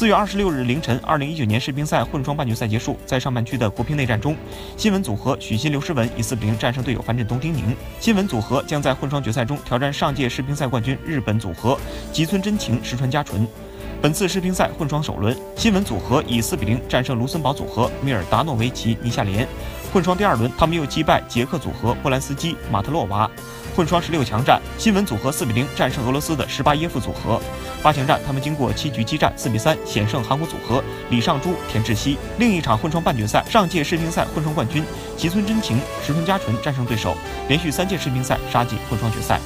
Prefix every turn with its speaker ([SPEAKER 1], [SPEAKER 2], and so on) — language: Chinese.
[SPEAKER 1] 四月二十六日凌晨，二零一九年世乒赛混双半决赛结束，在上半区的国乒内战中，新闻组合许昕刘诗雯以四比零战胜队友樊振东丁宁。新闻组合将在混双决赛中挑战上届世乒赛冠军日本组合吉村真晴石川佳纯。本次世乒赛混双首轮，新闻组合以四比零战胜卢森堡组合米尔达诺维奇尼夏莲。混双第二轮，他们又击败捷克组合布兰斯基马特洛娃。混双十六强战，新闻组合四比零战胜俄罗斯的什巴耶夫组合。八强战，他们经过七局激战，四比三险胜韩国组合李尚洙田志希。另一场混双半决赛，上届世乒赛混双冠军吉村真晴石川佳纯战胜对手，连续三届世乒赛杀进混双决赛。